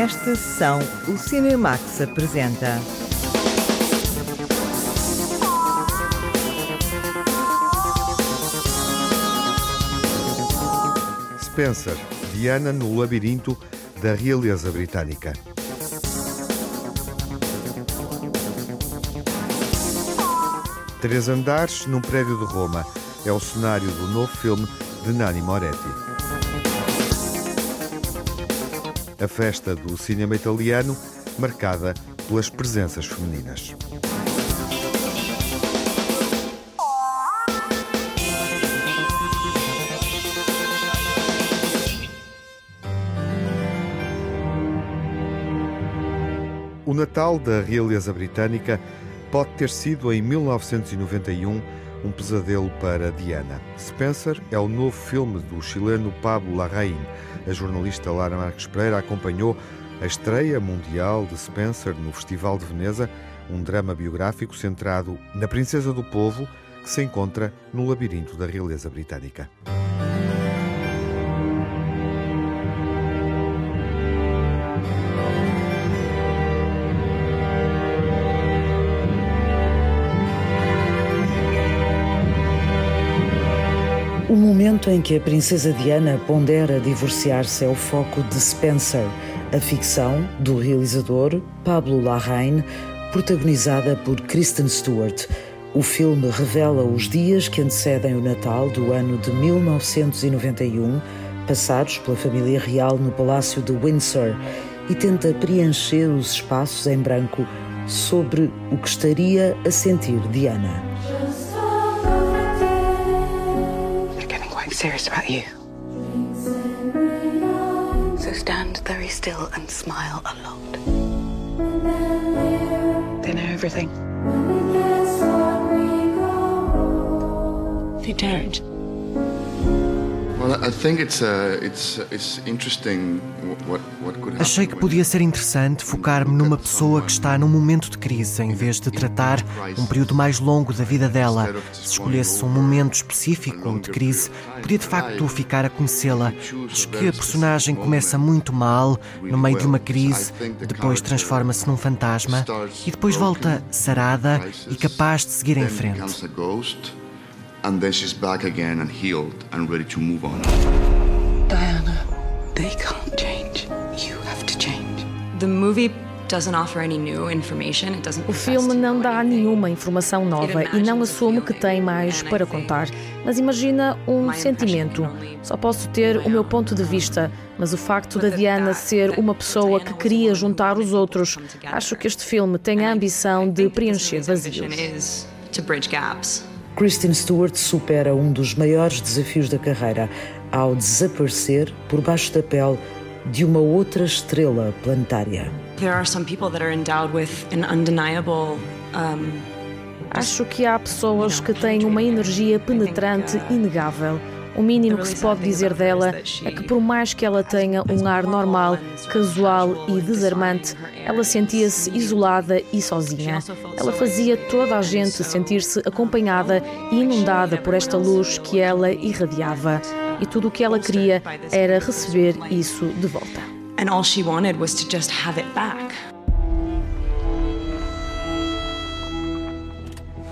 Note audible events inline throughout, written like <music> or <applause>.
Nesta sessão, o Cinemax apresenta. Spencer, Diana no labirinto da realeza britânica. Três andares num prédio de Roma é o cenário do novo filme de Nani Moretti. A festa do cinema italiano marcada pelas presenças femininas. O Natal da realeza britânica pode ter sido em 1991 um pesadelo para Diana. Spencer é o novo filme do chileno Pablo Larraín. A jornalista Lara Marques Pereira acompanhou a estreia mundial de Spencer no Festival de Veneza, um drama biográfico centrado na princesa do povo que se encontra no labirinto da realeza britânica. O momento em que a princesa Diana pondera divorciar-se é o foco de Spencer, a ficção do realizador Pablo Larraín, protagonizada por Kristen Stewart. O filme revela os dias que antecedem o Natal do ano de 1991, passados pela família real no Palácio de Windsor, e tenta preencher os espaços em branco sobre o que estaria a sentir Diana. Serious about you. So stand very still and smile a lot. They know everything. They don't. Achei que podia ser interessante focar-me numa pessoa que está num momento de crise, em vez de tratar um período mais longo da vida dela. Se escolhesse um momento específico de crise, podia de facto ficar a conhecê-la. Acho que a personagem começa muito mal, no meio de uma crise, depois transforma-se num fantasma e depois volta sarada e capaz de seguir em frente and then she's back again and healed and ready to move on. Diana, they can't change. You have to change. The movie o filme não dá nenhuma informação nova e não assume que tem mais para contar, mas imagina um sentimento. Só posso ter o meu ponto de vista, mas o facto da Diana ser uma pessoa que queria juntar os outros, acho que este filme tem a ambição de preencher vazios. Kristen Stewart supera um dos maiores desafios da carreira ao desaparecer por baixo da pele de uma outra estrela planetária. Acho que há pessoas que têm uma energia penetrante inegável o mínimo que se pode dizer dela é que, por mais que ela tenha um ar normal, casual e desarmante, ela sentia-se isolada e sozinha. Ela fazia toda a gente sentir-se acompanhada e inundada por esta luz que ela irradiava. E tudo o que ela queria era receber isso de volta. And all she wanted was to just have it back.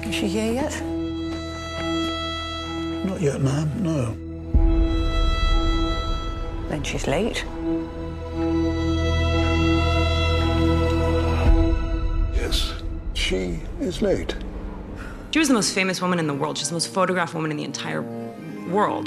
Is she here yet? Not yet, ma'am, no. Then she's late. Yes, she is late. She was the most famous woman in the world. She's the most photographed woman in the entire world,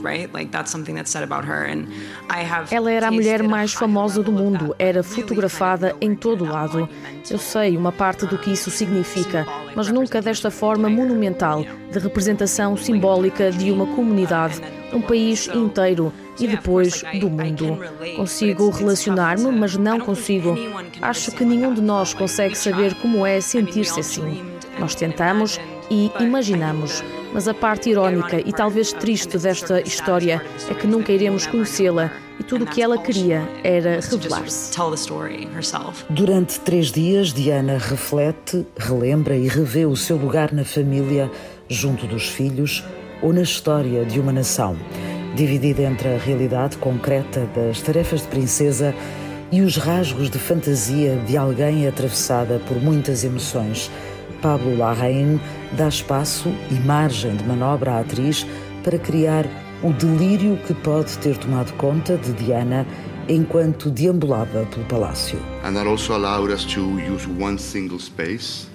right? Like that's something that's said about her and I have Ela era a mulher mais famosa do mundo, era fotografada em todo lado. Eu sei uma parte do que isso significa, mas nunca desta forma monumental, de representação simbólica de uma comunidade, um país inteiro e depois do mundo. Consigo relacionar-me, mas não consigo. Acho que nenhum de nós consegue saber como é sentir-se assim. Nós tentamos e imaginamos mas a parte irónica e talvez triste desta história é que nunca iremos conhecê-la e tudo o que ela queria era revelar-se. Durante três dias, Diana reflete, relembra e revê o seu lugar na família, junto dos filhos ou na história de uma nação, dividida entre a realidade concreta das tarefas de princesa e os rasgos de fantasia de alguém atravessada por muitas emoções. Pablo Larraín dá espaço e margem de manobra à atriz para criar o delírio que pode ter tomado conta de Diana enquanto deambulava pelo palácio. And that also allowed us to use one single space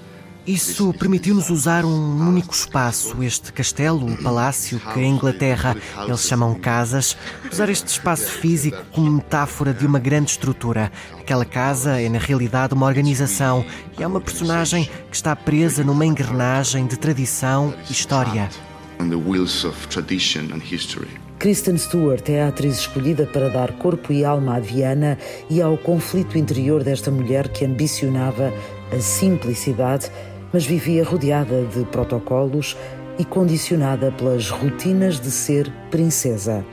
isso permitiu-nos usar um único espaço, este castelo, o palácio, que em Inglaterra eles chamam casas, usar este espaço físico como metáfora de uma grande estrutura. Aquela casa é, na realidade, uma organização e é uma personagem que está presa numa engrenagem de tradição e história. Kristen Stewart é a atriz escolhida para dar corpo e alma a Diana e ao conflito interior desta mulher que ambicionava a simplicidade mas vivia rodeada de protocolos e condicionada pelas rotinas de ser princesa.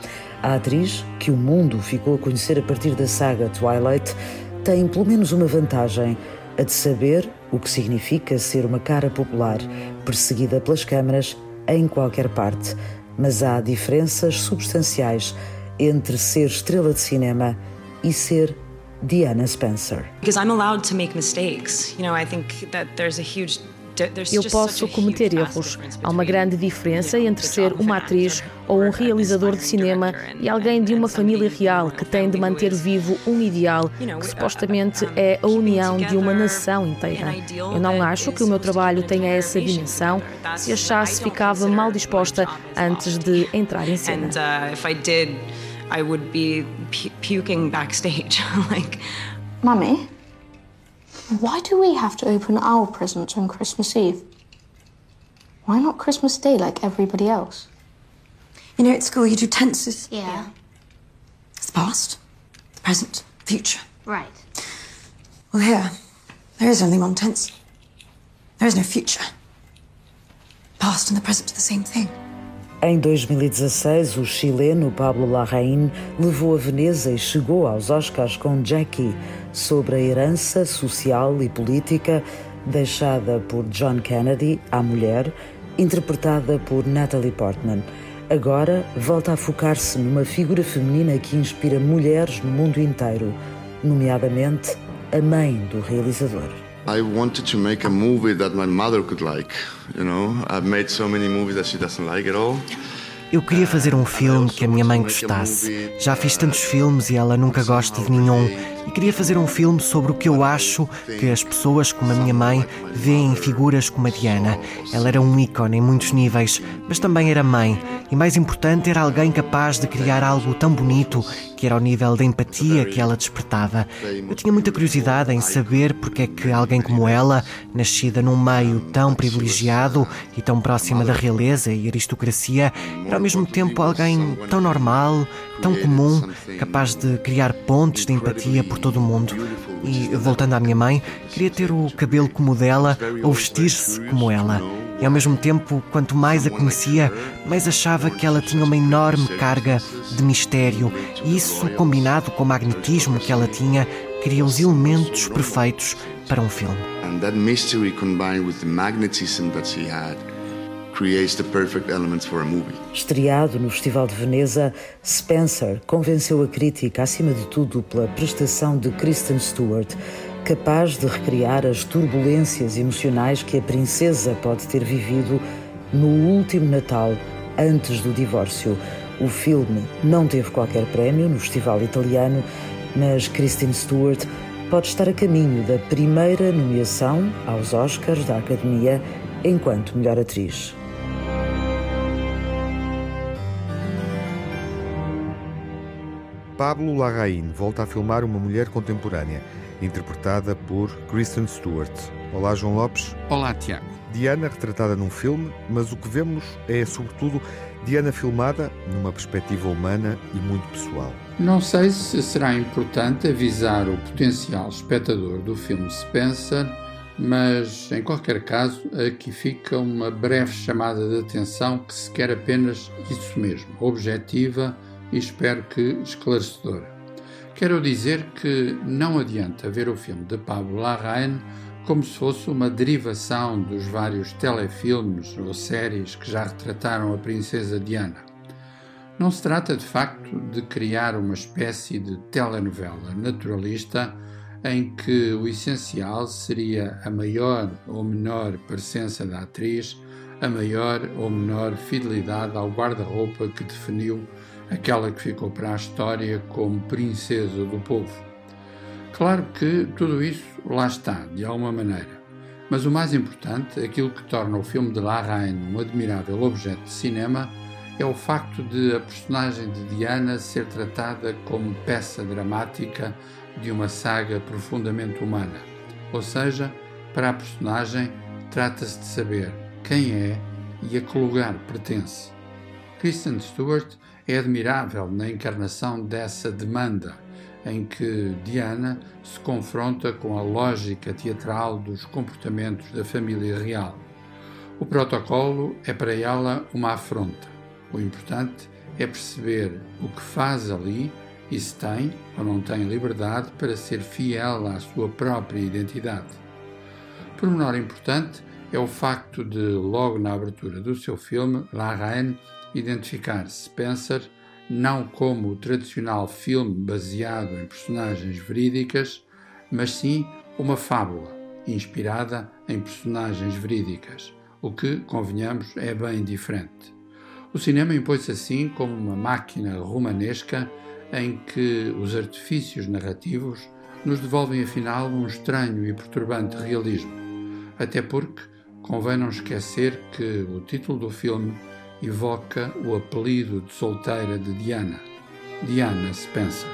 A atriz, que o mundo ficou a conhecer a partir da saga Twilight, tem pelo menos uma vantagem: a de saber o que significa ser uma cara popular, perseguida pelas câmaras em qualquer parte. Mas há diferenças substanciais entre ser estrela de cinema e ser Diana Spencer. Because I'm allowed to make mistakes. You know, I think that there's a huge eu posso cometer erros. Há uma grande diferença entre ser uma atriz ou um realizador de cinema e alguém de uma família real que tem de manter vivo um ideal que supostamente é a união de uma nação inteira. Eu não acho que o meu trabalho tenha essa dimensão. Se achasse, ficava mal disposta antes de entrar em cena. I would be puking backstage. <laughs> like, Mummy, why do we have to open our presents on Christmas Eve? Why not Christmas Day like everybody else? You know, at school you do tenses. Yeah. It's the past, the present, future. Right. Well, here, there is only one tense. There is no future. Past and the present are the same thing. Em 2016, o chileno Pablo Larraín levou a Veneza e chegou aos Oscars com Jackie sobre a herança social e política deixada por John Kennedy à mulher, interpretada por Natalie Portman. Agora volta a focar-se numa figura feminina que inspira mulheres no mundo inteiro, nomeadamente a mãe do realizador. I wanted to make a movie that my mother could like. You know, I've made so many movies that she doesn't like at all. Eu queria fazer um filme que a minha mãe gostasse. Já fiz tantos filmes e ela nunca gosta de nenhum. E queria fazer um filme sobre o que eu acho que as pessoas, como a minha mãe, veem em figuras como a Diana. Ela era um ícone em muitos níveis, mas também era mãe. E mais importante, era alguém capaz de criar algo tão bonito que era ao nível da empatia que ela despertava. Eu tinha muita curiosidade em saber porque é que alguém como ela, nascida num meio tão privilegiado e tão próxima da realeza e aristocracia, era ao mesmo tempo alguém tão normal, tão comum, capaz de criar pontes de empatia por todo o mundo. E, voltando à minha mãe, queria ter o cabelo como o dela ou vestir-se como ela. E ao mesmo tempo, quanto mais a conhecia, mais achava que ela tinha uma enorme carga de mistério, e isso, combinado com o magnetismo que ela tinha, cria os elementos perfeitos para um filme. And that mystery combined with the magnetism that she had creates the perfect elements for a movie. Estreado no Festival de Veneza, Spencer convenceu a crítica, acima de tudo, pela prestação de Kristen Stewart, capaz de recriar as turbulências emocionais que a princesa pode ter vivido no último Natal antes do divórcio. O filme não teve qualquer prémio no Festival Italiano, mas Kristen Stewart pode estar a caminho da primeira nomeação aos Oscars da Academia enquanto melhor atriz. Pablo Larraín volta a filmar uma mulher contemporânea interpretada por Kristen Stewart. Olá, João Lopes. Olá, Tiago. Diana retratada num filme, mas o que vemos é, sobretudo, Diana filmada numa perspectiva humana e muito pessoal. Não sei se será importante avisar o potencial espectador do filme Spencer, mas em qualquer caso, aqui fica uma breve chamada de atenção que se quer apenas isso mesmo, objetiva e espero que esclarecedora. Quero dizer que não adianta ver o filme de Pablo Larraín como se fosse uma derivação dos vários telefilmes ou séries que já retrataram a princesa Diana. Não se trata de facto de criar uma espécie de telenovela naturalista em que o essencial seria a maior ou menor presença da atriz, a maior ou menor fidelidade ao guarda-roupa que definiu aquela que ficou para a história como princesa do povo. Claro que tudo isso lá está, de alguma maneira. Mas o mais importante, aquilo que torna o filme de La Reine um admirável objeto de cinema, é o facto de a personagem de Diana ser tratada como peça dramática de uma saga profundamente humana. Ou seja, para a personagem, trata-se de saber quem é e a que lugar pertence. Kristen Stewart é admirável na encarnação dessa demanda, em que Diana se confronta com a lógica teatral dos comportamentos da família real. O protocolo é para ela uma afronta. O importante é perceber o que faz ali e se tem ou não tem liberdade para ser fiel à sua própria identidade. Por menor importante é o facto de, logo na abertura do seu filme, La Reine identificar Spencer não como o tradicional filme baseado em personagens verídicas, mas sim uma fábula inspirada em personagens verídicas, o que, convenhamos, é bem diferente. O cinema impôs-se assim como uma máquina romanesca em que os artifícios narrativos nos devolvem afinal um estranho e perturbante realismo. Até porque convém não esquecer que o título do filme evoca o apelido de solteira de Diana, Diana Spencer.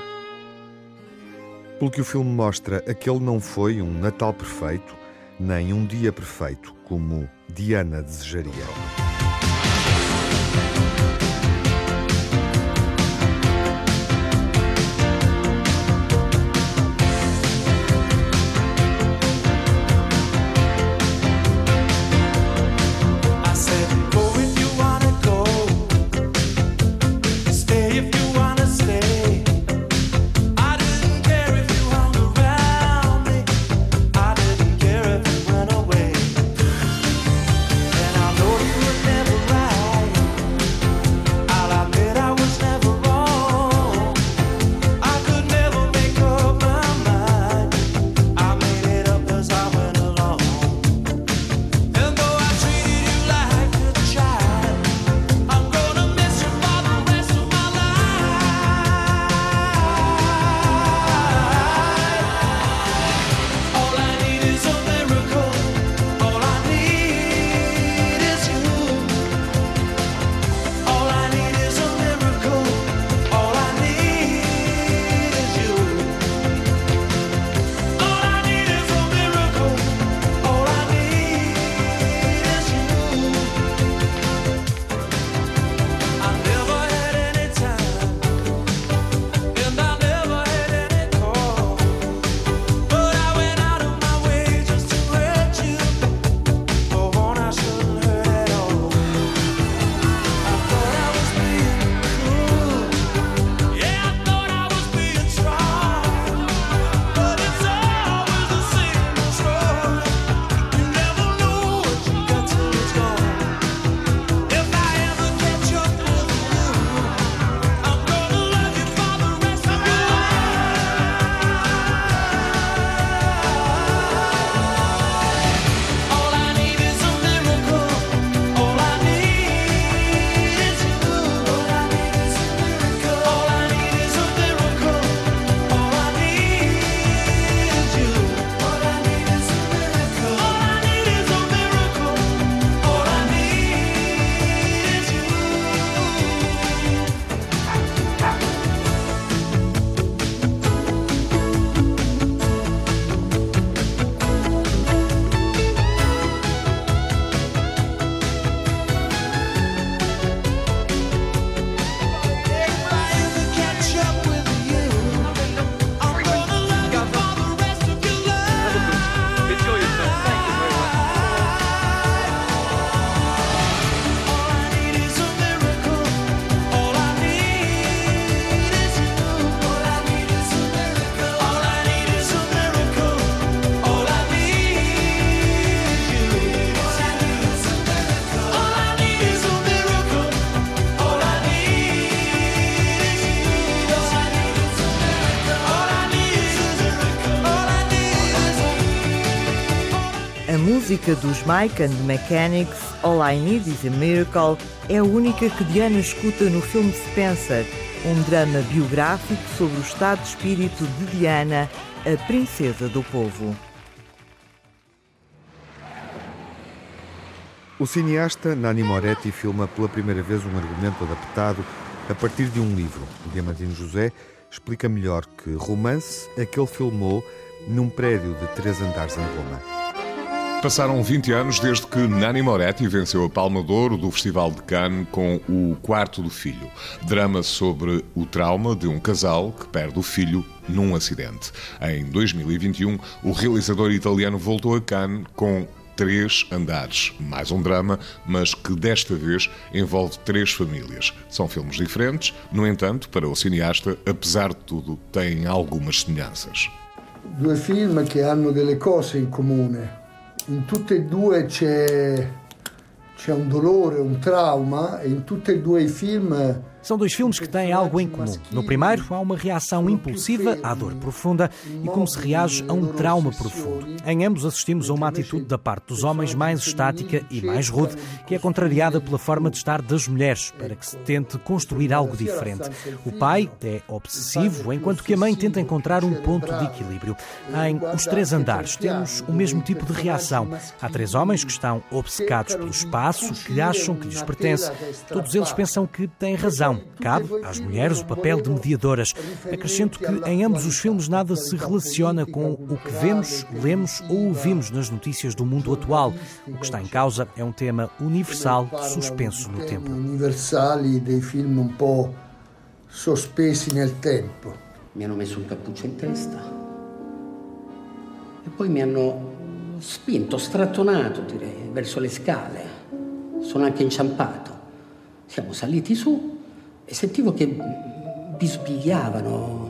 Pelo que o filme mostra, aquele não foi um Natal perfeito, nem um dia perfeito, como Diana desejaria. Música dos Mike and the Mechanics, All I Need Is a Miracle, é a única que Diana escuta no filme Spencer, um drama biográfico sobre o estado de espírito de Diana, a princesa do povo. O cineasta Nani Moretti filma pela primeira vez um argumento adaptado a partir de um livro. Diamantino José explica melhor que romance é que ele filmou num prédio de três andares em Roma. Passaram 20 anos desde que Nani Moretti venceu a Palma de Ouro do Festival de Cannes com O Quarto do Filho, drama sobre o trauma de um casal que perde o filho num acidente. Em 2021, o realizador italiano voltou a Cannes com Três Andares, mais um drama, mas que desta vez envolve três famílias. São filmes diferentes, no entanto, para o cineasta, apesar de tudo, têm algumas semelhanças. Due film che hanno delle cose in comune. In tutte e due c'è, c'è un dolore, un trauma, e in tutti e due i film São dois filmes que têm algo em comum. No primeiro, há uma reação impulsiva à dor profunda e como se reage a um trauma profundo. Em ambos, assistimos a uma atitude da parte dos homens mais estática e mais rude, que é contrariada pela forma de estar das mulheres, para que se tente construir algo diferente. O pai é obsessivo, enquanto que a mãe tenta encontrar um ponto de equilíbrio. Em Os Três Andares, temos o mesmo tipo de reação. Há três homens que estão obcecados pelo espaço, que acham que lhes pertence. Todos eles pensam que têm razão cabe às mulheres o papel de mediadoras. Acrescento que em ambos os filmes nada se relaciona com o que vemos, lemos ou ouvimos nas notícias do mundo atual. O que está em causa é um tema universal suspenso no tempo. Universali dei film un po' sospesi nel tempo. Mi hanno messo un cappuccio in testa e poi mi hanno spinto, strattonato direi, verso le scale. Sono anche inciampato. Siamo saliti su e sentivo che bisbigliavano.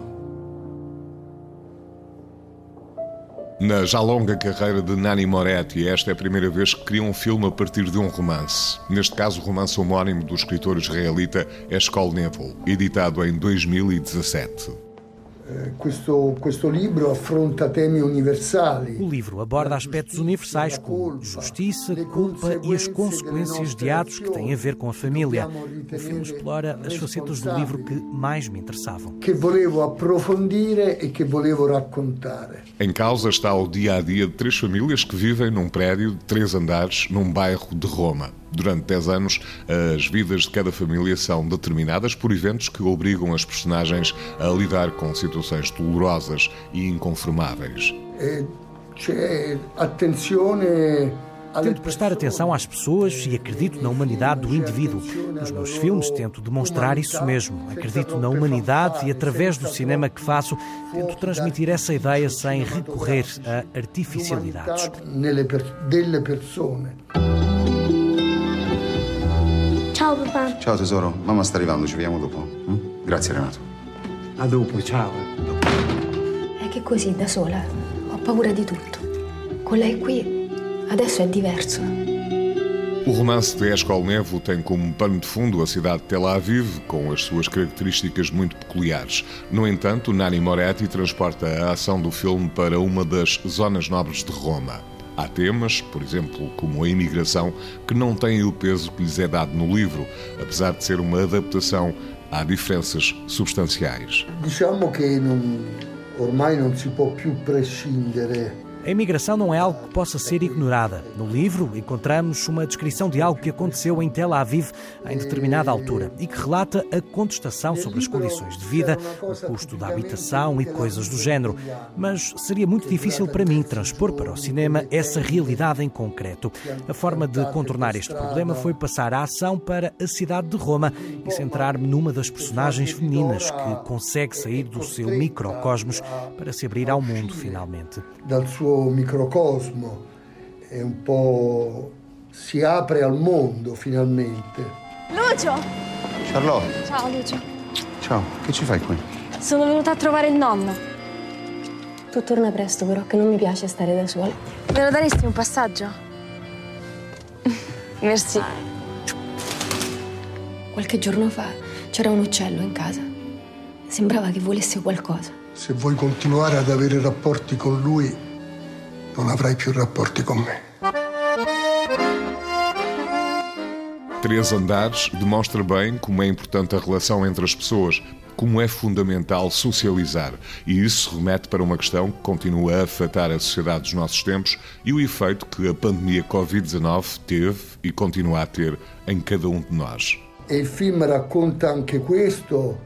Na já longa carreira de Nani Moretti, esta é a primeira vez que cria um filme a partir de um romance. Neste caso, o romance homónimo do escritor israelita Eshkol Nevo, editado em 2017. Eh, questo, questo libro affronta temi universali. O livro aborda aspectos universais como justiça, culpa e as consequências de atos que têm a ver com a família. O filme explora as facetas do livro que mais me interessavam. Que volevo approfondire e que volevo raccontare. Em causa está o dia a dia de três famílias que vivem num prédio de três andares num bairro de Roma. Durante 10 anos, as vidas de cada família são determinadas por eventos que obrigam as personagens a lidar com situações dolorosas e inconformáveis. É, atenzione Tento prestar atenção às pessoas e acredito na humanidade do indivíduo. Nos meus filmes tento demonstrar isso mesmo. Acredito na humanidade e, através do cinema que faço, tento transmitir essa ideia sem recorrer a artificialidades. Ciao papà. Ciao tesoro, mamma sta arrivando, ci vediamo dopo. Mm? Grazie Renato. A dopo, ciao. È che così da sola ho paura di tutto. Con lei qui adesso è diverso. O romance de Escol Nevo tem como pano de fundo a cidade de Tel Aviv, com as suas características muito peculiares. No entanto, Nani Moretti transporta a ação do filme para uma das zonas nobres de Roma. Há temas, por exemplo, como a imigração, que não têm o peso que lhes é dado no livro, apesar de ser uma adaptação, há diferenças substanciais. Diciamo que não, ormai não se pode più prescindere a imigração não é algo que possa ser ignorada. No livro, encontramos uma descrição de algo que aconteceu em Tel Aviv em determinada altura e que relata a contestação sobre as condições de vida, o custo da habitação e coisas do género. Mas seria muito difícil para mim transpor para o cinema essa realidade em concreto. A forma de contornar este problema foi passar a ação para a cidade de Roma e centrar-me numa das personagens femininas que consegue sair do seu microcosmos para se abrir ao mundo finalmente suo microcosmo e un po' si apre al mondo finalmente. Lucio! Charlotte. Ciao Lucio. Ciao, che ci fai qui? Sono venuta a trovare il nonno. Tu torna presto però, che non mi piace stare da sola. Me lo daresti un passaggio? <laughs> Merci. Qualche giorno fa c'era un uccello in casa. Sembrava che volesse qualcosa. Se vuoi continuare ad avere rapporti con lui, non avrai più rapporti con me. Três andares demonstra bem como é importante a relação entre as pessoas, como é fundamental socializar. E isso remete para uma questão que continua a afetar a sociedade dos nossos tempos e o efeito que a pandemia Covid-19 teve e continua a ter em cada um de nós. E o filme conta anche questo.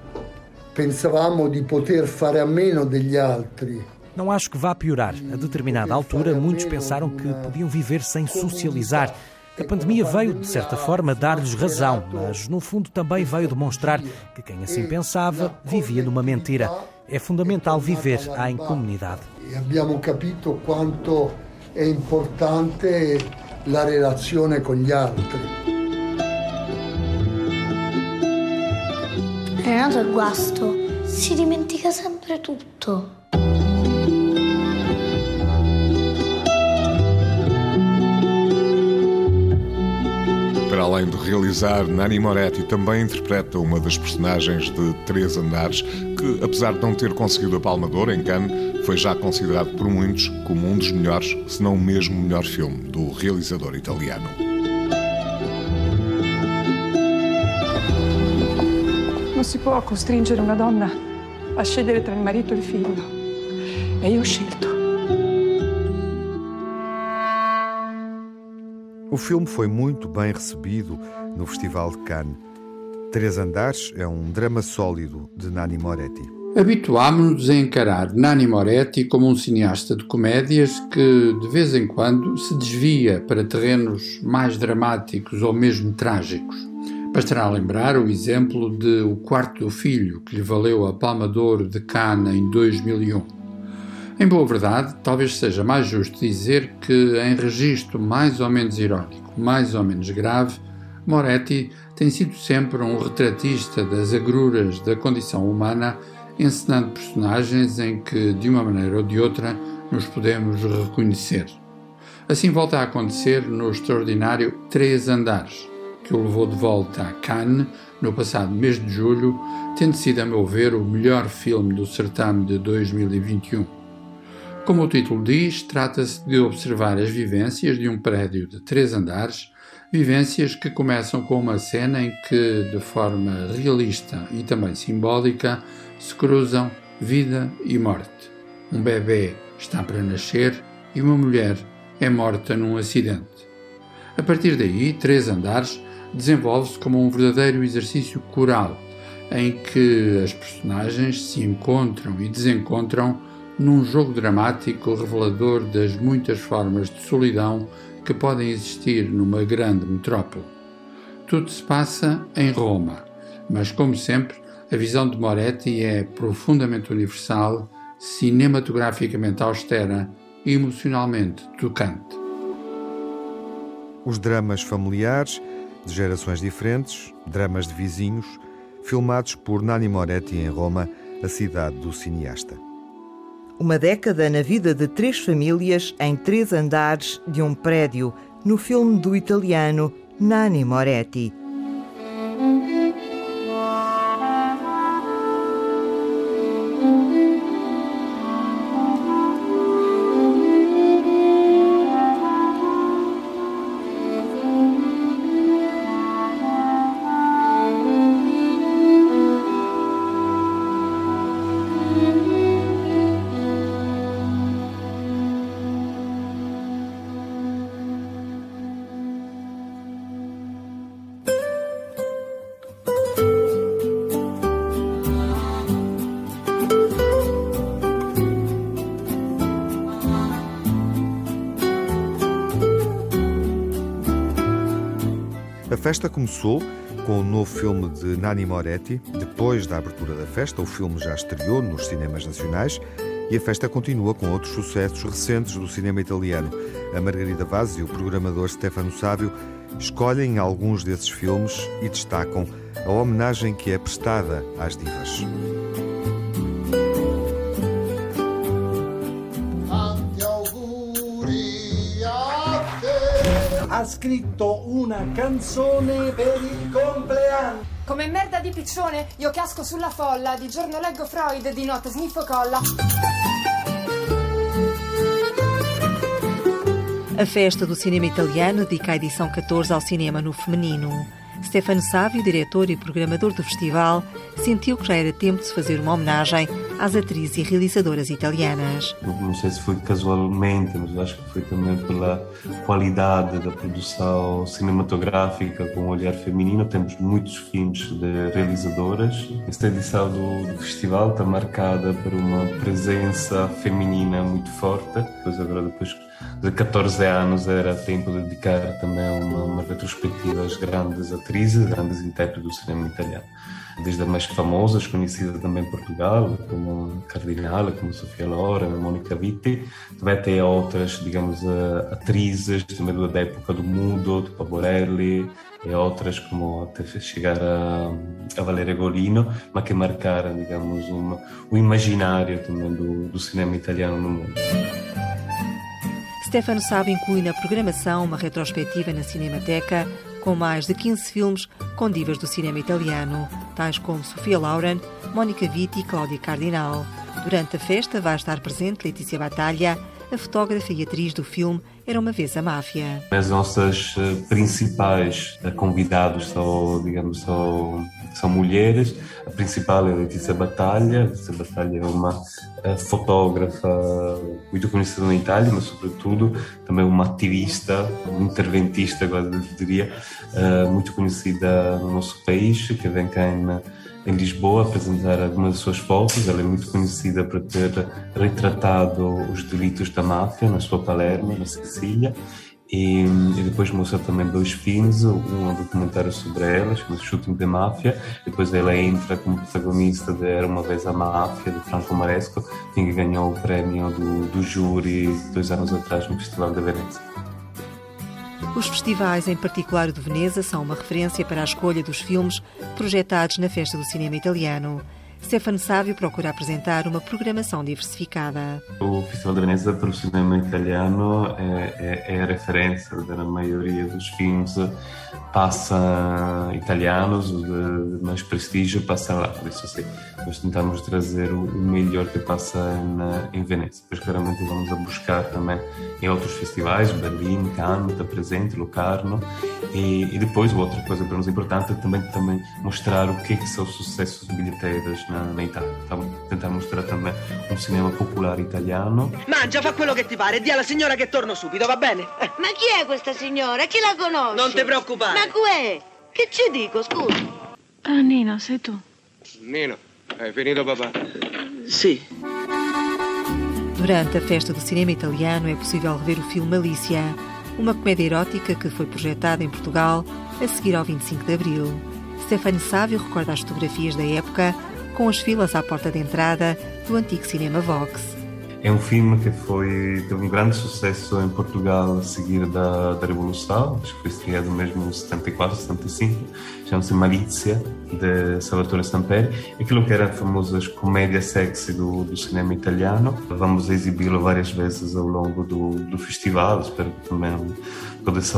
Pensávamos de poter fare a meno degli altri. Não acho que vá piorar. A determinada altura, muitos pensaram que podiam viver sem socializar. A pandemia veio, de certa forma, dar-lhes razão, mas no fundo também veio demonstrar que quem assim pensava vivia numa mentira. É fundamental viver em comunidade. E abbiamo capito quanto è importante la relazione con gli altri. Renato è guasto. Si dimentica sempre tutto. Para além de realizar, Nani Moretti também interpreta uma das personagens de Três Andares, que, apesar de não ter conseguido a Palma de Ouro em Cannes, foi já considerado por muitos como um dos melhores, se não o mesmo melhor filme, do realizador italiano. Non si può costringere una donna a scegliere tra il marito e il figlio. E io ho scelto. O filme foi muito bem recebido no Festival de Cannes. Três Andares é um drama sólido de Nani Moretti. Habituámos-nos a encarar Nani Moretti como um cineasta de comédias que, de vez em quando, se desvia para terrenos mais dramáticos ou mesmo trágicos. Bastará lembrar o exemplo de O Quarto do Filho, que lhe valeu a Palma de Ouro de Cannes em 2001. Em boa verdade, talvez seja mais justo dizer que, em registro mais ou menos irónico, mais ou menos grave, Moretti tem sido sempre um retratista das agruras da condição humana, encenando personagens em que, de uma maneira ou de outra, nos podemos reconhecer. Assim volta a acontecer no extraordinário Três Andares, que o levou de volta a Cannes no passado mês de julho, tendo sido, a meu ver, o melhor filme do certame de 2021. Como o título diz, trata-se de observar as vivências de um prédio de três andares, vivências que começam com uma cena em que, de forma realista e também simbólica, se cruzam vida e morte. Um bebê está para nascer e uma mulher é morta num acidente. A partir daí, Três Andares desenvolve-se como um verdadeiro exercício coral, em que as personagens se encontram e desencontram num jogo dramático revelador das muitas formas de solidão que podem existir numa grande metrópole. Tudo se passa em Roma, mas como sempre, a visão de Moretti é profundamente universal, cinematograficamente austera e emocionalmente tocante. Os dramas familiares, de gerações diferentes, dramas de vizinhos, filmados por Nani Moretti em Roma, a cidade do cineasta. Uma década na vida de três famílias em três andares de um prédio, no filme do italiano Nani Moretti. Festa começou com o novo filme de Nani Moretti. Depois da abertura da festa, o filme já estreou nos cinemas nacionais e a festa continua com outros sucessos recentes do cinema italiano. A Margarida Vaz e o programador Stefano Sávio escolhem alguns desses filmes e destacam a homenagem que é prestada às divas. Ha scritto una canzone per il compleanno. Come merda di piccione, io casco sulla folla, di giorno leggo Freud, di notte sniffo colla. A festa do cinema italiano dedica a edição 14 ao cinema no feminino. Stefano Sávio, diretor e programador do festival, sentiu que já era tempo de se fazer uma homenagem às atrizes e realizadoras italianas. Não sei se foi casualmente, mas acho que foi também pela qualidade da produção cinematográfica com um olhar feminino. Temos muitos filmes de realizadoras. Esta edição do, do festival está marcada por uma presença feminina muito forte. Depois agora depois de 14 anos era tempo de dedicar também uma, uma retrospectiva às grandes atrizes, grandes intérpretes do cinema italiano. Desde as mais famosas, conhecidas também em Portugal, como Cardinale, como Sofia Loren, Monica Vitti, também até outras, digamos, eh, atrizes também da época do mudo, tipo Borelli, e outras como até chegar a, a Valeria Golino, mas que marcaram, digamos, uma, o imaginário também do, do cinema italiano no mundo. Stefano Sabe inclui na programação uma retrospectiva na Cinemateca com mais de 15 filmes com divas do cinema italiano, tais como Sofia Lauren, Mónica Vitti e Cláudia Cardinal. Durante a festa vai estar presente Letícia Batalha, a fotógrafa e atriz do filme Era uma vez a Máfia. As nossas eh, principais eh, convidados são, digamos, são, são mulheres. A principal é Letícia Batalha. Letícia Batalha é uma eh, fotógrafa muito conhecida na Itália, mas sobretudo também uma ativista, um interventista, agora diria, muito conhecida no nosso país, que vem cá em em Lisboa apresentar algumas das suas fotos. Ela é muito conhecida por ter retratado os delitos da máfia na sua Palermo, na Sicília. E, e, depois mostra também dois filmes, um documentário sobre ela, chama-se Shooting de Máfia, depois ela entra como protagonista de Era Uma Vez a Máfia, de Franco Maresco, que ganhou o prémio do, do júri dois anos atrás no Festival de Veneza. Os festivais, em particular o de Veneza, são uma referência para a escolha dos filmes projetados na Festa do Cinema Italiano. Stefano Sávio procura apresentar uma programação diversificada. O Festival de Veneza para o cinema italiano é, é, é a referência da maioria dos filmes. Passa italianos de mais prestígio passa lá. Por isso assim nós tentamos trazer o, melhor que passa em, em Veneza. Depois claramente vamos a buscar também em outros festivais Berlim, Cannes está presente, Locarno. E, e depois outra coisa para nós importante é também também mostrar o que, é que são os sucessos bilheteiros na, na Itália então, tentar mostrar também um cinema popular italiano mangia fa quello che ti pare di alla signora che torno subito va bene ma chi è questa signora? chi la conosce? non ti preoccupare ma Uè, che ci dico, scusa? Ah, Nino, sei tu. Nino, hai finito papà? Sì. Durante a festa do cinema italiano é possível rever o filme Malícia, uma comédia erótica que foi projetada em Portugal a seguir ao 25 de Abril. Stefano Sávio recorda as fotografias da época com as filas à porta de entrada do antigo cinema Vox. É um filme que foi teve um grande sucesso em Portugal a seguir da, da Revolução, acho que foi estreado mesmo em 74, 75, chama-se Malizia, de Salvatore Samperi, aquilo que era a famosa comédia sexy do, do cinema italiano. Vamos exibi-lo várias vezes ao longo do, do festival, espero que também todo esse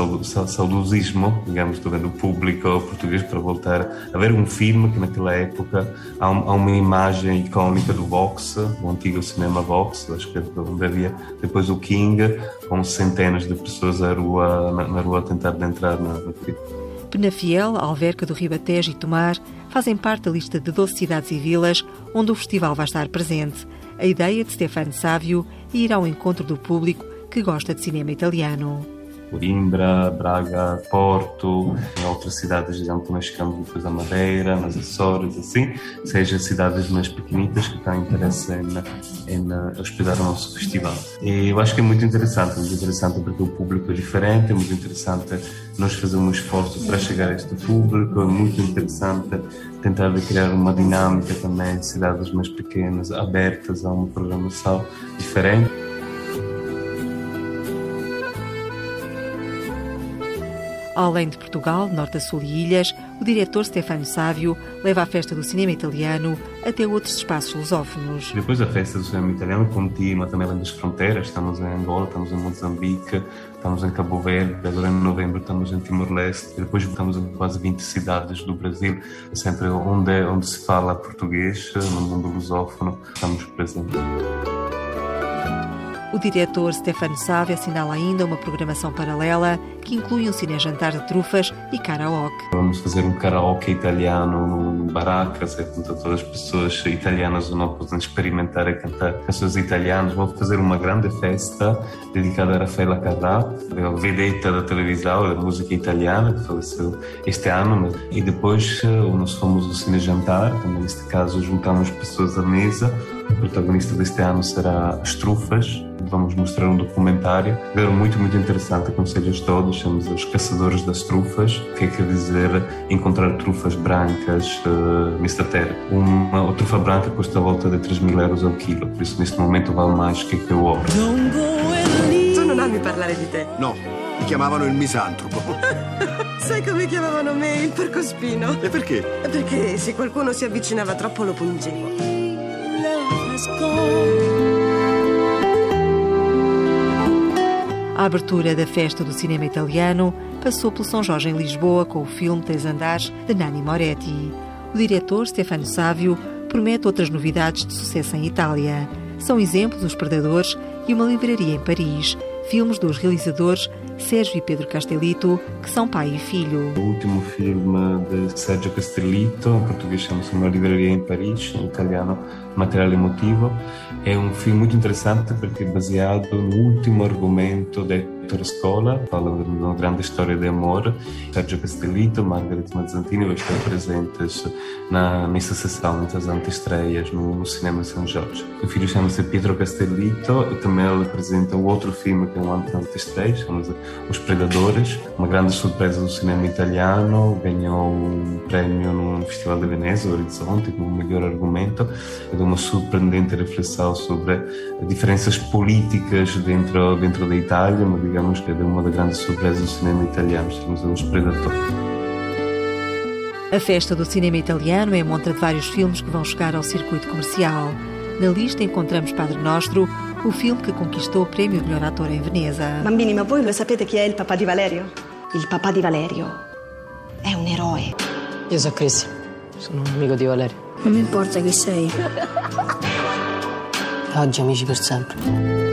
saudosismo, digamos, do, do público português para voltar a ver um filme que naquela época há, um, há uma imagem icónica do Vox, o antigo cinema Vox, acho que é havia depois o King, com centenas de pessoas na rua, na, na rua a tentar entrar na, na. Penafiel, Alverca do Ribatejo e Tomar fazem parte da lista de 12 cidades e vilas onde o festival vai estar presente. A ideia de Stefano Sávio é ir ao encontro do público que gosta de cinema italiano. Coimbra, Braga, Porto, em outras cidades, digamos, também chegamos depois a Madeira, nas Açores, assim, seja cidades mais pequenitas que têm interesse em, em hospedar o nosso festival. E eu acho que é muito interessante, muito interessante porque o público é diferente, é muito interessante nós fazer um esforço para chegar a este público, é muito interessante tentar criar uma dinâmica também de cidades mais pequenas, abertas a uma programação diferente. Além de Portugal, Norte a Sul e Ilhas, o diretor Stefano Sávio leva a festa do cinema italiano até outros espaços lusófonos. Depois a festa do cinema italiano continua também além das fronteiras. Estamos em Angola, estamos em Moçambique, estamos em Cabo Verde, agora em novembro estamos em Timor-Leste, depois estamos em quase 20 cidades do Brasil, sempre onde, onde se fala português, no mundo lusófono, estamos presentes. O diretor Stefano Save assinala ainda uma programação paralela que inclui um cinejantar de trufas e karaoke. Vamos fazer um karaoke italiano em barracas, é todas as pessoas italianas não podem experimentar a cantar canções italianas. Vamos fazer uma grande festa dedicada a Rafaela Carrà, a vedetta da televisão, da música italiana, que faleceu este ano. E depois eh, nós fomos ao cinejantar, neste caso juntamos pessoas à mesa. O protagonista deste ano será as trufas, vamos mostrar um documentário muito, muito interessante. Aconselho a todos, chamamos Os Caçadores das Trufas, que é quer dizer encontrar trufas brancas uh, nesta terra. Uma, uma trufa branca custa a volta de 3 mil euros ao quilo, por isso neste momento vale mais que, que o ouro. Tu non ami parlare di te? No, mi chiamavano il misantropo. <laughs> Sai come chiamavano me il porcospino? E perché? Perché se qualcuno si avvicinava troppo lo pungevo. A abertura da festa do cinema italiano passou pelo São Jorge em Lisboa com o filme Três Andares de Nanni Moretti. O diretor Stefano Sávio promete outras novidades de sucesso em Itália. São exemplos Os Predadores e uma livraria em Paris, filmes dos realizadores Sérgio e Pedro Castellito, que são pai e filho. O último filme de Sérgio Castellito, em português chama-se Uma Livraria em Paris, em italiano Material Emotivo, é um filme muito interessante porque é baseado no último argumento de Ettore Scola, fala de uma grande história de amor. Sérgio Castellito, Margaret Mazzantini vão estar presentes na, nessa sessão, nessas antestreias no, Cinema São Jorge. O filho chama-se Pietro Castellito e também ele apresenta outro filme que é um antestreia, chama-se Os Predadores, uma grande surpresa do cinema italiano, ganhou um prémio no Festival de Veneza, Horizonte, como melhor argumento, é de uma surpreendente reflexão sobre diferenças políticas dentro, dentro da Itália, mas digamos que é uma das grandes surpresas do cinema italiano, estamos Os Predadores. A festa do cinema italiano é a montra de vários filmes que vão chegar ao circuito comercial. Na lista encontramos Padre Nostro, o filme che conquistou o premio di miglior attore in Veneza. Bambini, ma voi lo sapete chi è il papà di Valerio? Il papà di Valerio è un eroe. Io sono Chris, sono un amico di Valerio. Non mi importa chi sei. Oggi amici per sempre.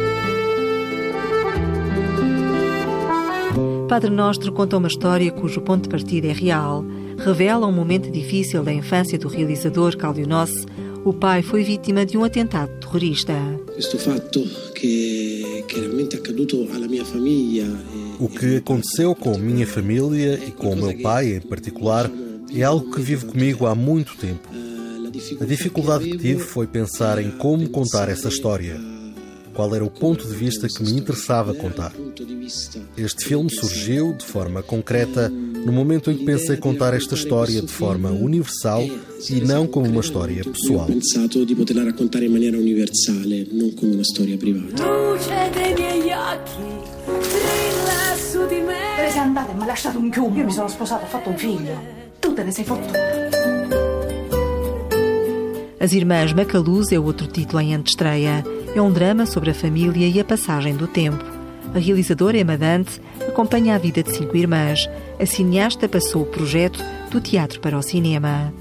Padre Nostro conta uma história cujo ponto de partida é real. Revela um momento difícil da infância do realizador Claudio Nossi. O pai foi vítima de um atentado terrorista. Famiglia. O que aconteceu com minha família e com o meu pai em particular é algo que vive comigo há muito tempo. A dificuldade que tive foi pensar em como contar essa história. Qual era o ponto de vista que me interessava contar. Este filme surgiu de forma concreta no momento em que pensei contar esta história de forma universal e não como uma história pessoal. pensato di poterla raccontare in maniera universale, non come una storia privata. Luce dei miei occhi, brilla su di me. Te ne sei andata e mi hai lasciato un chiuso. Io mi sono sposata, ho fatto un figlio. Tu te ne sei fottuta. As Irmãs Macaluz é outro título em antestreia. É um drama sobre a família e a passagem do tempo. A realizadora Emma Dante acompanha a vida de cinco irmãs. A cineasta passou o projeto do teatro para o cinema.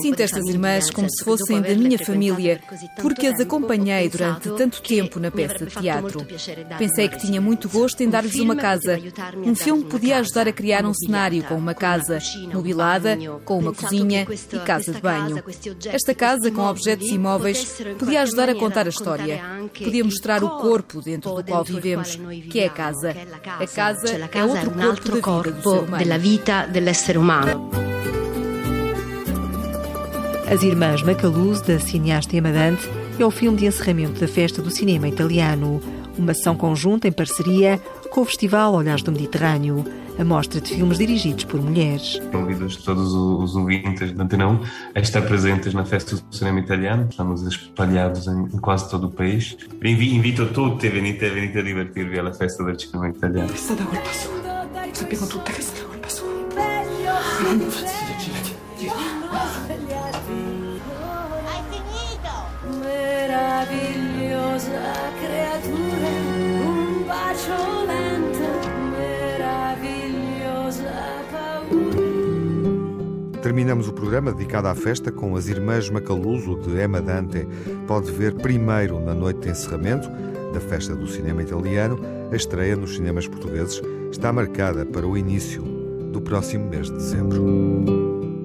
Sinto estas irmãs como se fossem da minha família, porque as acompanhei durante tanto tempo na peça de teatro. Pensei que tinha muito gosto em dar-lhes uma casa. Um filme podia ajudar a criar um cenário com uma casa mobilada, com uma cozinha e casa de banho. Esta casa, com objetos imóveis, podia ajudar a contar a história. Podia mostrar o corpo dentro do qual vivemos, que é a casa. A casa é outro corpo da vida do ser humano. As Irmãs Macaluz, da cineasta Emma Dante, é o filme de encerramento da Festa do Cinema Italiano, uma ação conjunta em parceria com o Festival Olhares do Mediterrâneo, a mostra de filmes dirigidos por mulheres. Convido todos os ouvintes da Antena 1 a estar presentes na Festa do Cinema Italiano. Estamos espalhados em quase todo o país. Invito tutti a venite, venite a divertirvi alla Festa del Cinema Italiano. Colpa sua. Sappiamo tutte che Terminamos o programa dedicado à festa com as Irmãs Macaluso de Emma Dante. Pode ver primeiro na noite de encerramento da festa do cinema italiano. A estreia nos cinemas portugueses está marcada para o início do próximo mês de dezembro.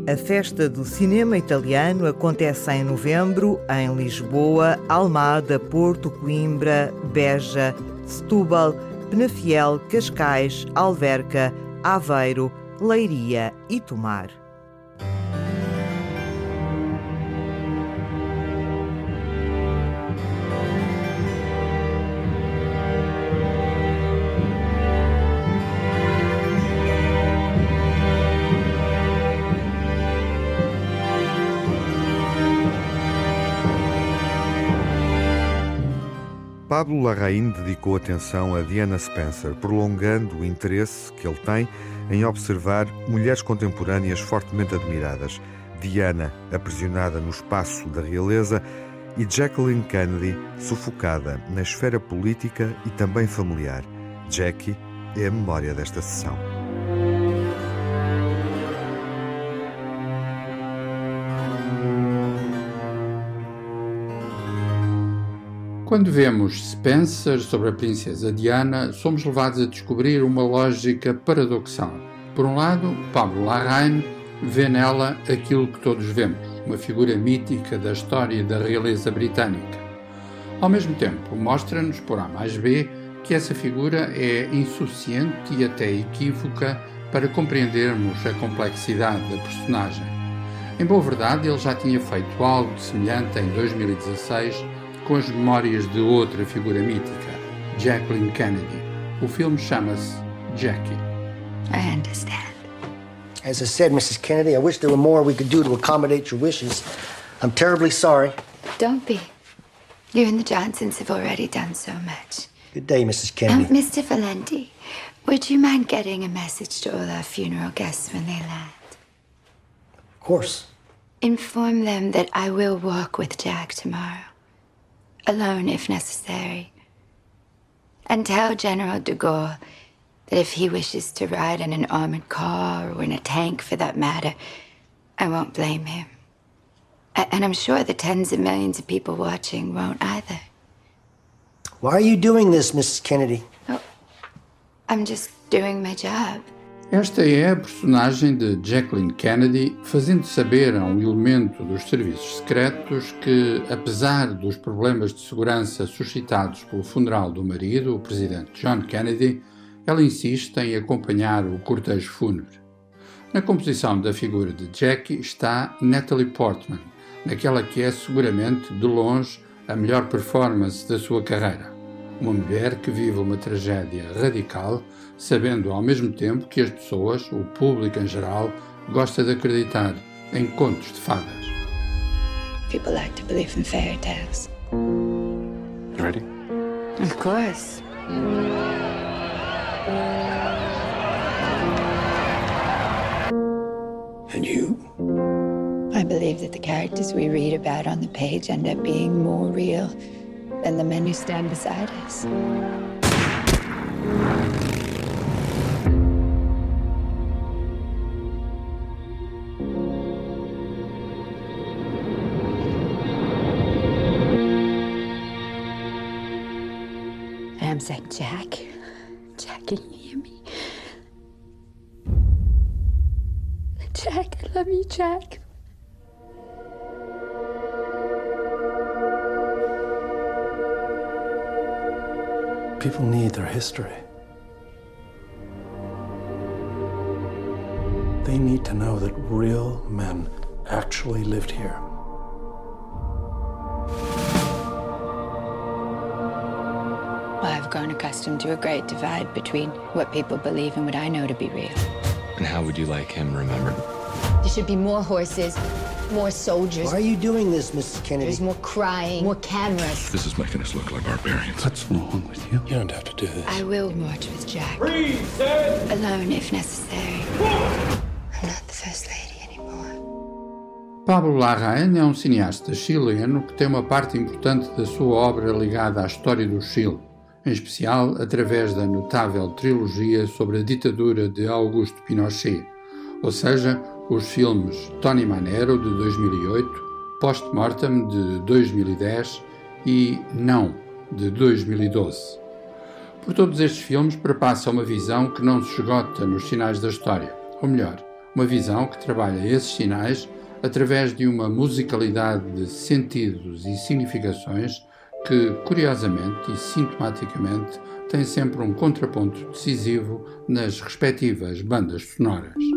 A festa do cinema italiano acontece em novembro em Lisboa, Almada, Porto, Coimbra, Beja, Setúbal, Penafiel, Cascais, Alverca, Aveiro, Leiria e Tomar. Pablo Larraín dedicou atenção a Diana Spencer, prolongando o interesse que ele tem em observar mulheres contemporâneas fortemente admiradas. Diana, aprisionada no espaço da realeza, e Jacqueline Kennedy, sufocada na esfera política e também familiar. Jackie é a memória desta sessão. Quando vemos Spencer sobre a princesa Diana, somos levados a descobrir uma lógica paradoxal. Por um lado, Pablo Larraín vê nela aquilo que todos vemos, uma figura mítica da história da realeza britânica. Ao mesmo tempo, mostra-nos, por A mais B, que essa figura é insuficiente e até equívoca para compreendermos a complexidade da personagem. Em boa verdade, ele já tinha feito algo semelhante em 2016 com as memórias de outra figura mítica, Jacqueline Kennedy. O filme chama-se Jackie. I understand. As I said, Mrs. Kennedy, I wish there were more we could do to accommodate your wishes. I'm terribly sorry. Don't be. You and the Johnsons have already done so much. Good day, Mrs. Kennedy. Um, Mr. Valenti, would you mind getting a message to all our funeral guests when they land? Of course. Inform them that I will walk with Jack tomorrow alone if necessary. And tell General de Gaulle that if he wishes to ride in an armored car or in a tank for that matter, I won't blame him. And I'm sure the tens of millions of people watching won't either. Why are you doing this, Mrs. Kennedy? Oh, I'm just doing my job. Esta é a personagem de Jacqueline Kennedy, fazendo saber a um elemento dos serviços secretos que, apesar dos problemas de segurança suscitados pelo funeral do marido, o presidente John Kennedy, ela insiste em acompanhar o cortejo fúnebre. Na composição da figura de Jackie está Natalie Portman, naquela que é seguramente, de longe, a melhor performance da sua carreira. Uma mulher que vive uma tragédia radical sabendo ao mesmo tempo que as pessoas, o público em geral, gosta de acreditar em contos de fadas. People like to believe in fairy tales. Ready? Of course. And you? I believe that the characters we read about on the page end up being more real than the men who stand beside us. I'm Jack, Jack, can you hear me? Jack, I love you, Jack. People need their history. They need to know that real men actually lived here. Accustomed to a great divide between what people believe and what I know to be real. And how would you like him remembered? There should be more horses, more soldiers. Why are you doing this, Mrs. Kennedy? There's more crying, more cameras. This is making us look like barbarians. What's wrong with you? You don't have to do this. I will march with Jack. Freeze, set. Alone if necessary. I'm not the first lady anymore. Pablo Larraín é um cineasta chileno que tem uma parte importante da sua obra ligada à história do Chile, em especial através da notável trilogia sobre a ditadura de Augusto Pinochet, ou seja, os filmes Tony Manero, de 2008, Postmortem, de 2010 e Não, de 2012. Por todos estes filmes perpassa uma visão que não se esgota nos sinais da história, ou melhor, uma visão que trabalha esses sinais através de uma musicalidade de sentidos e significações que, curiosamente e sintomaticamente, tem sempre um contraponto decisivo nas respectivas bandas sonoras.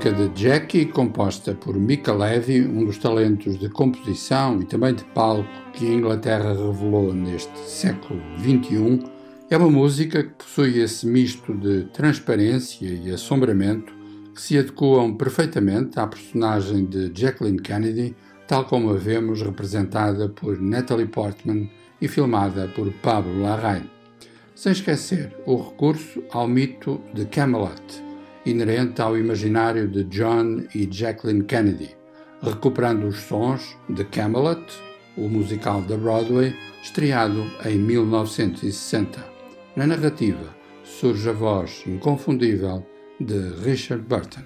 Música de Jackie, composta por Mika Levy, um dos talentos de composição e também de palco que a Inglaterra revelou neste século XXI, é uma música que possui esse misto de transparência e assombramento que se adequam perfeitamente à personagem de Jacqueline Kennedy, tal como a vemos representada por Natalie Portman e filmada por Pablo Larraín. Sem esquecer o recurso ao mito de Camelot inerente ao imaginário de John e Jacqueline Kennedy, recuperando os sons de Camelot, o musical da Broadway, estreado em 1960. Na narrativa surge a voz inconfundível de Richard Burton.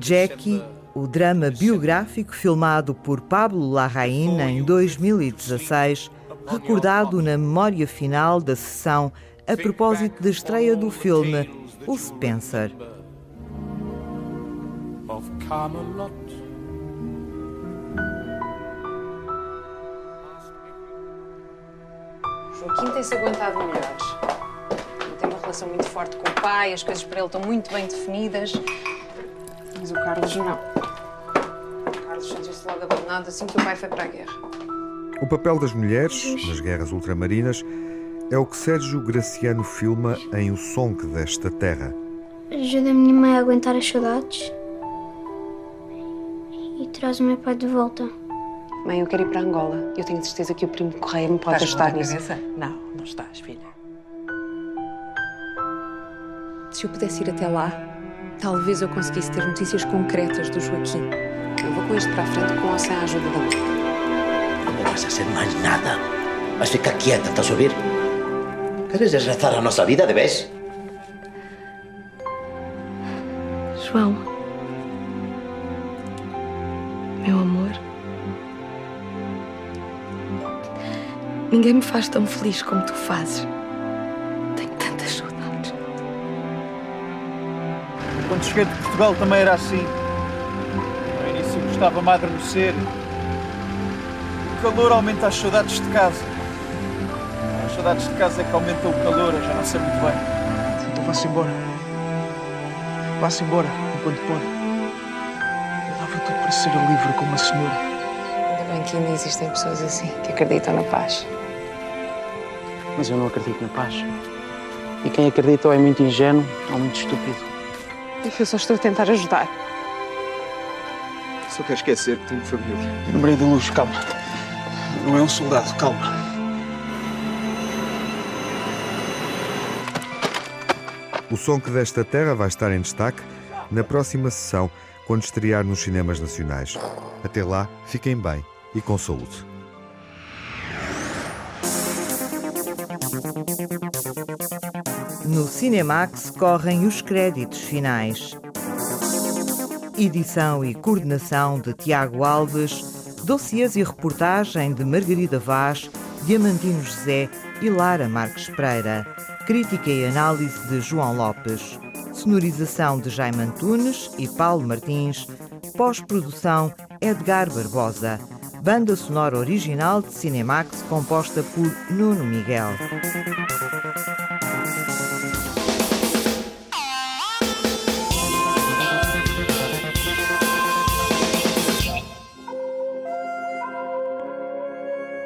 Jackie o drama biográfico filmado por Pablo Larraín em 2016, recordado na memória final da sessão a propósito da estreia do filme O Spencer. Joaquim tem-se aguentado melhor. Tem uma relação muito forte com o pai, as coisas para ele estão muito bem definidas. Mas o Carlos não logo abandonado assim que o pai foi para a guerra. O papel das mulheres nas guerras ultramarinas é o que Sérgio Graciano filma em O Som que Desta Terra. Ajuda a minha mãe a aguentar as saudades e traz o meu pai de volta. Mãe, eu quero ir para Angola. Eu tenho certeza que o primo Correia me pode ajudar nisso. Cabeça? Não, não estás, filha. Se eu pudesse ir até lá, talvez eu conseguisse ter notícias concretas do Joaquim. Eu vou com isto para a frente com ou sem a ajuda da mãe. Não vas a ser mais nada. Vas ficar quieta, estás a ouvir? Queres desgraçar a nossa vida de vez? João. Meu amor. Ninguém me faz tão feliz como tu fazes. Cheguei de Portugal também era assim estava-me a adormecer. O calor aumenta as saudades de casa. As saudades de casa é que aumentam o calor, eu já não sei muito bem. Então vá-se embora. Vá-se embora, enquanto pode. Eu dava tudo para ser livre como a senhora. Ainda bem que ainda existem pessoas assim, que acreditam na paz. Mas eu não acredito na paz. E quem acredita ou é muito ingênuo ou muito estúpido. Eu só estou a tentar ajudar. Só quero esquecer que tenho família. Lembrei da luz, calma. Não é um soldado, calma. O som que desta terra vai estar em destaque na próxima sessão, quando estrear nos cinemas nacionais. Até lá, fiquem bem e com saúde. No Cinemax correm os créditos finais. Edição e coordenação de Tiago Alves, dossiês e reportagem de Margarida Vaz, Diamantino José e Lara Marques Pereira. Crítica e análise de João Lopes. Sonorização de Jaime Antunes e Paulo Martins. Pós-produção Edgar Barbosa. Banda sonora original de Cinemax composta por Nuno Miguel.